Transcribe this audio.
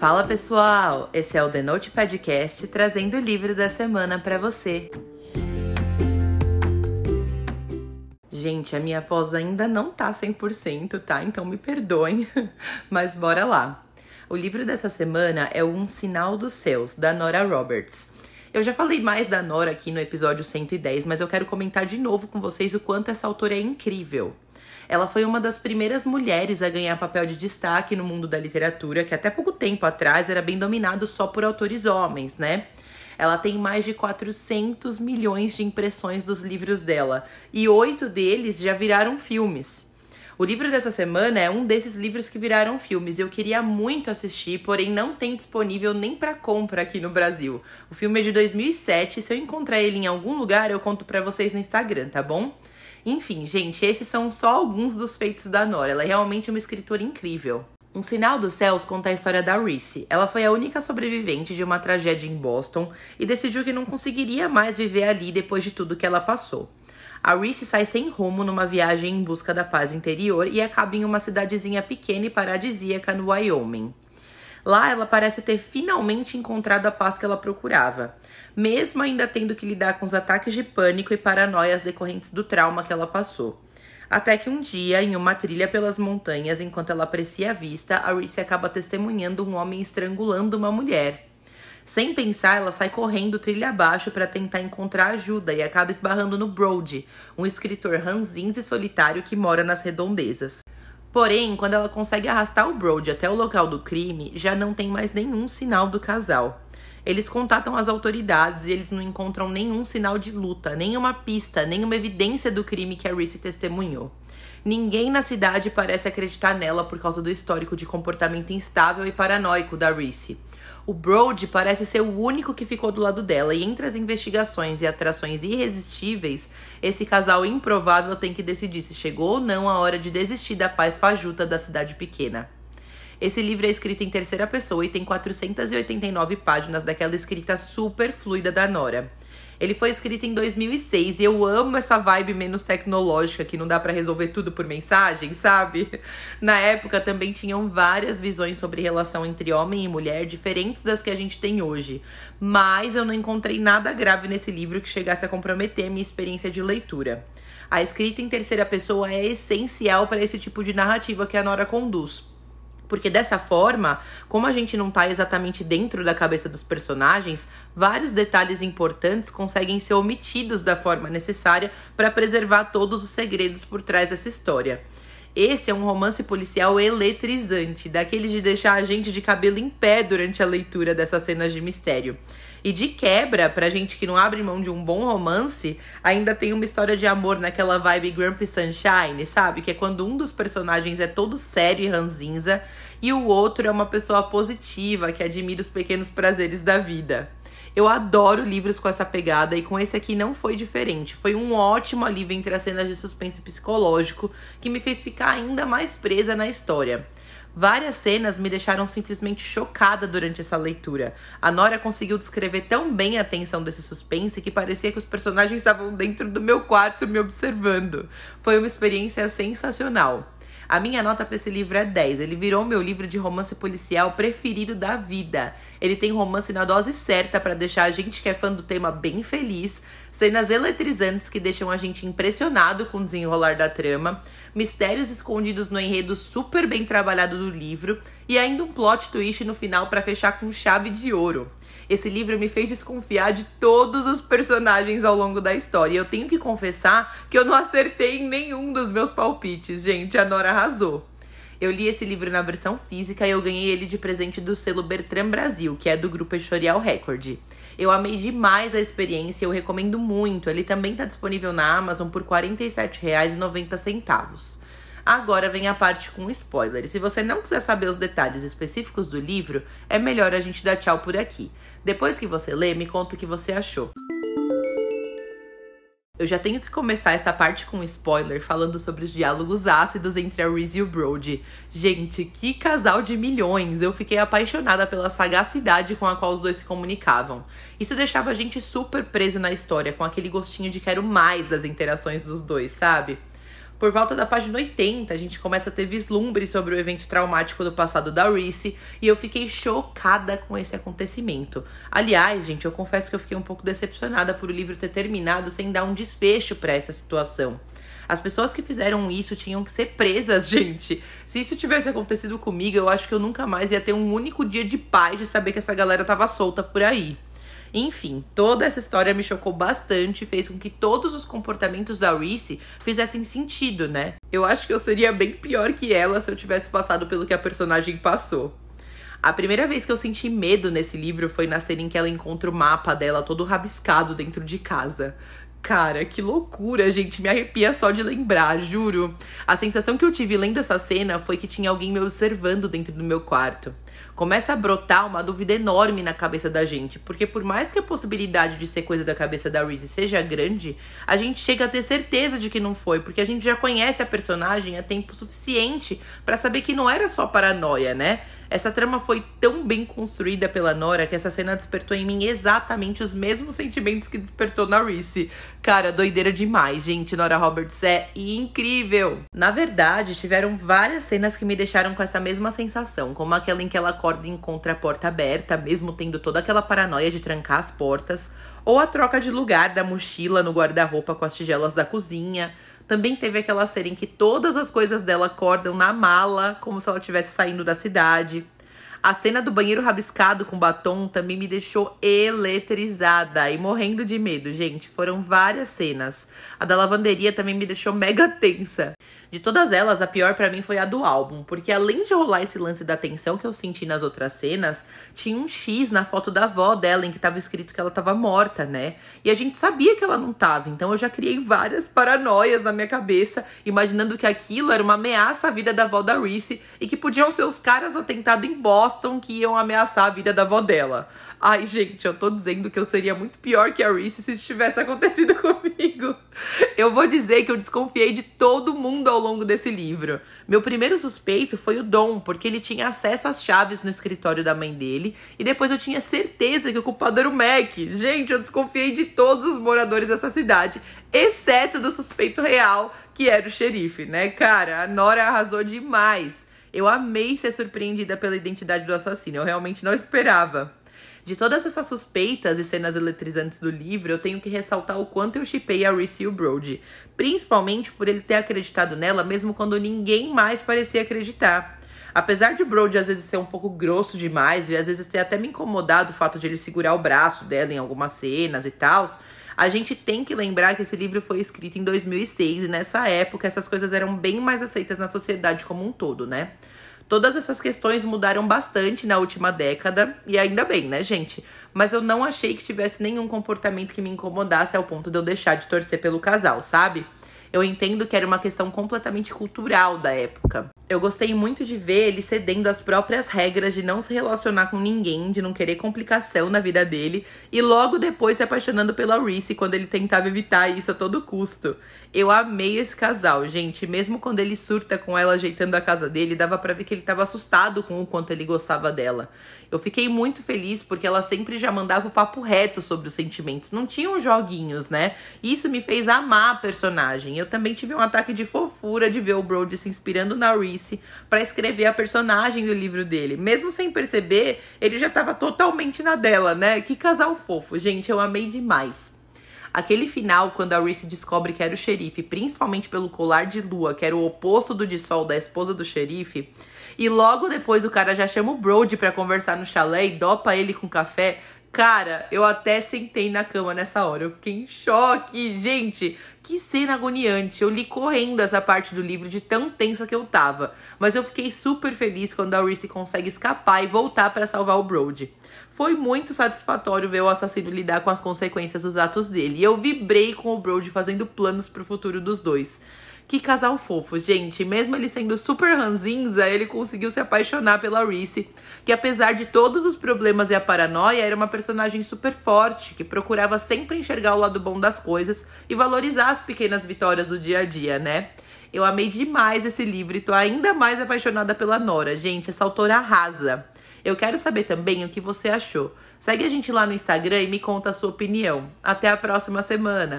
Fala pessoal, esse é o The Note Podcast trazendo o livro da semana para você. Gente, a minha voz ainda não tá 100%, tá? Então me perdoem, mas bora lá. O livro dessa semana é Um Sinal dos Céus, da Nora Roberts. Eu já falei mais da Nora aqui no episódio 110, mas eu quero comentar de novo com vocês o quanto essa autora é incrível. Ela foi uma das primeiras mulheres a ganhar papel de destaque no mundo da literatura, que até pouco tempo atrás era bem dominado só por autores homens, né? Ela tem mais de 400 milhões de impressões dos livros dela, e oito deles já viraram filmes. O livro dessa semana é um desses livros que viraram filmes e eu queria muito assistir, porém não tem disponível nem para compra aqui no Brasil. O filme é de 2007, se eu encontrar ele em algum lugar eu conto para vocês no Instagram, tá bom? Enfim, gente, esses são só alguns dos feitos da Nora. Ela é realmente uma escritora incrível. Um Sinal dos Céus conta a história da Reese. Ela foi a única sobrevivente de uma tragédia em Boston e decidiu que não conseguiria mais viver ali depois de tudo que ela passou. A Reese sai sem rumo numa viagem em busca da paz interior e acaba em uma cidadezinha pequena e paradisíaca no Wyoming. Lá ela parece ter finalmente encontrado a paz que ela procurava, mesmo ainda tendo que lidar com os ataques de pânico e paranoias decorrentes do trauma que ela passou. Até que um dia, em uma trilha pelas montanhas, enquanto ela aprecia a vista, a Reese acaba testemunhando um homem estrangulando uma mulher. Sem pensar, ela sai correndo trilha abaixo para tentar encontrar ajuda e acaba esbarrando no Brody, um escritor ranzinza e solitário que mora nas redondezas. Porém, quando ela consegue arrastar o Brody até o local do crime, já não tem mais nenhum sinal do casal. Eles contatam as autoridades e eles não encontram nenhum sinal de luta, nenhuma pista, nenhuma evidência do crime que a Reese testemunhou. Ninguém na cidade parece acreditar nela por causa do histórico de comportamento instável e paranoico da Reese. O Brody parece ser o único que ficou do lado dela, e entre as investigações e atrações irresistíveis, esse casal improvável tem que decidir se chegou ou não a hora de desistir da paz fajuta da cidade pequena. Esse livro é escrito em terceira pessoa e tem 489 páginas daquela escrita super fluida da Nora. Ele foi escrito em 2006 e eu amo essa vibe menos tecnológica que não dá para resolver tudo por mensagem, sabe? Na época também tinham várias visões sobre relação entre homem e mulher diferentes das que a gente tem hoje, mas eu não encontrei nada grave nesse livro que chegasse a comprometer minha experiência de leitura. A escrita em terceira pessoa é essencial para esse tipo de narrativa que a Nora conduz. Porque dessa forma, como a gente não tá exatamente dentro da cabeça dos personagens, vários detalhes importantes conseguem ser omitidos da forma necessária para preservar todos os segredos por trás dessa história. Esse é um romance policial eletrizante, daqueles de deixar a gente de cabelo em pé durante a leitura dessas cenas de mistério. E de quebra, pra gente que não abre mão de um bom romance, ainda tem uma história de amor naquela vibe Grumpy Sunshine, sabe? Que é quando um dos personagens é todo sério e ranzinza e o outro é uma pessoa positiva que admira os pequenos prazeres da vida. Eu adoro livros com essa pegada e com esse aqui não foi diferente. Foi um ótimo alívio entre as cenas de suspense psicológico que me fez ficar ainda mais presa na história. Várias cenas me deixaram simplesmente chocada durante essa leitura. A Nora conseguiu descrever tão bem a tensão desse suspense que parecia que os personagens estavam dentro do meu quarto me observando. Foi uma experiência sensacional. A minha nota para esse livro é 10. Ele virou meu livro de romance policial preferido da vida. Ele tem romance na dose certa para deixar a gente que é fã do tema bem feliz, cenas eletrizantes que deixam a gente impressionado com o desenrolar da trama, mistérios escondidos no enredo super bem trabalhado do livro e ainda um plot twist no final para fechar com chave de ouro. Esse livro me fez desconfiar de todos os personagens ao longo da história. E eu tenho que confessar que eu não acertei em nenhum dos meus palpites, gente. A Nora arrasou. Eu li esse livro na versão física e eu ganhei ele de presente do selo Bertrand Brasil, que é do grupo Editorial Record. Eu amei demais a experiência e eu recomendo muito. Ele também está disponível na Amazon por R$ 47,90. Agora vem a parte com spoilers. Se você não quiser saber os detalhes específicos do livro, é melhor a gente dar tchau por aqui. Depois que você lê, me conta o que você achou. Eu já tenho que começar essa parte com spoiler falando sobre os diálogos ácidos entre a Reese e o Brody. Gente, que casal de milhões! Eu fiquei apaixonada pela sagacidade com a qual os dois se comunicavam. Isso deixava a gente super preso na história, com aquele gostinho de quero mais das interações dos dois, sabe? Por volta da página 80, a gente começa a ter vislumbres sobre o evento traumático do passado da Reese e eu fiquei chocada com esse acontecimento. Aliás, gente, eu confesso que eu fiquei um pouco decepcionada por o livro ter terminado sem dar um desfecho para essa situação. As pessoas que fizeram isso tinham que ser presas, gente. Se isso tivesse acontecido comigo, eu acho que eu nunca mais ia ter um único dia de paz de saber que essa galera tava solta por aí. Enfim, toda essa história me chocou bastante e fez com que todos os comportamentos da Reese fizessem sentido, né? Eu acho que eu seria bem pior que ela se eu tivesse passado pelo que a personagem passou. A primeira vez que eu senti medo nesse livro foi na cena em que ela encontra o mapa dela todo rabiscado dentro de casa. Cara, que loucura, gente. Me arrepia só de lembrar, juro. A sensação que eu tive lendo essa cena foi que tinha alguém me observando dentro do meu quarto. Começa a brotar uma dúvida enorme na cabeça da gente, porque por mais que a possibilidade de ser coisa da cabeça da Reese seja grande, a gente chega a ter certeza de que não foi, porque a gente já conhece a personagem há tempo suficiente para saber que não era só paranoia, né? Essa trama foi tão bem construída pela Nora que essa cena despertou em mim exatamente os mesmos sentimentos que despertou na Reese. Cara, doideira demais, gente. Nora Roberts é incrível. Na verdade, tiveram várias cenas que me deixaram com essa mesma sensação, como aquela em que ela acorda e encontra a porta aberta, mesmo tendo toda aquela paranoia de trancar as portas, ou a troca de lugar da mochila no guarda-roupa com as tigelas da cozinha. Também teve aquela série em que todas as coisas dela acordam na mala, como se ela estivesse saindo da cidade. A cena do banheiro rabiscado com batom também me deixou eletrizada e morrendo de medo, gente. Foram várias cenas. A da lavanderia também me deixou mega tensa. De todas elas, a pior para mim foi a do álbum, porque além de rolar esse lance da tensão que eu senti nas outras cenas, tinha um X na foto da avó dela em que tava escrito que ela tava morta, né? E a gente sabia que ela não tava, então eu já criei várias paranoias na minha cabeça, imaginando que aquilo era uma ameaça à vida da avó da Reese e que podiam ser os caras atentados em Boston que iam ameaçar a vida da avó dela. Ai, gente, eu tô dizendo que eu seria muito pior que a Reese se isso tivesse acontecido comigo. Eu vou dizer que eu desconfiei de todo mundo ao longo desse livro. Meu primeiro suspeito foi o Dom, porque ele tinha acesso às chaves no escritório da mãe dele, e depois eu tinha certeza que o culpado era o Mac. Gente, eu desconfiei de todos os moradores dessa cidade, exceto do suspeito real, que era o xerife, né? Cara, a Nora arrasou demais. Eu amei ser surpreendida pela identidade do assassino, eu realmente não esperava. De todas essas suspeitas e cenas eletrizantes do livro, eu tenho que ressaltar o quanto eu chipei a Reese Brody, principalmente por ele ter acreditado nela mesmo quando ninguém mais parecia acreditar. Apesar de Brody às vezes ser um pouco grosso demais e às vezes ter até me incomodado o fato de ele segurar o braço dela em algumas cenas e tal, a gente tem que lembrar que esse livro foi escrito em 2006 e nessa época essas coisas eram bem mais aceitas na sociedade como um todo, né? Todas essas questões mudaram bastante na última década, e ainda bem, né, gente? Mas eu não achei que tivesse nenhum comportamento que me incomodasse ao ponto de eu deixar de torcer pelo casal, sabe? Eu entendo que era uma questão completamente cultural da época. Eu gostei muito de ver ele cedendo às próprias regras de não se relacionar com ninguém, de não querer complicação na vida dele, e logo depois se apaixonando pela Reese quando ele tentava evitar isso a todo custo. Eu amei esse casal, gente. Mesmo quando ele surta com ela ajeitando a casa dele, dava para ver que ele tava assustado com o quanto ele gostava dela. Eu fiquei muito feliz porque ela sempre já mandava o papo reto sobre os sentimentos. Não tinham joguinhos, né? Isso me fez amar a personagem. Eu também tive um ataque de fofura de ver o Brody se inspirando na Reese para escrever a personagem do livro dele. Mesmo sem perceber, ele já estava totalmente na dela, né? Que casal fofo, gente, eu amei demais. Aquele final, quando a Reese descobre que era o xerife, principalmente pelo colar de lua, que era o oposto do de sol da esposa do xerife, e logo depois o cara já chama o Brody para conversar no chalé e dopa ele com café, Cara, eu até sentei na cama nessa hora. Eu fiquei em choque. Gente, que cena agoniante. Eu li correndo essa parte do livro de tão tensa que eu tava. Mas eu fiquei super feliz quando a Reese consegue escapar e voltar para salvar o Brody. Foi muito satisfatório ver o assassino lidar com as consequências dos atos dele. E eu vibrei com o Brody fazendo planos pro futuro dos dois. Que casal fofo, gente. Mesmo ele sendo super ranzinza, ele conseguiu se apaixonar pela Reese, que apesar de todos os problemas e a paranoia, era uma personagem super forte, que procurava sempre enxergar o lado bom das coisas e valorizar as pequenas vitórias do dia a dia, né? Eu amei demais esse livro e tô ainda mais apaixonada pela Nora. Gente, essa autora arrasa. Eu quero saber também o que você achou. Segue a gente lá no Instagram e me conta a sua opinião. Até a próxima semana!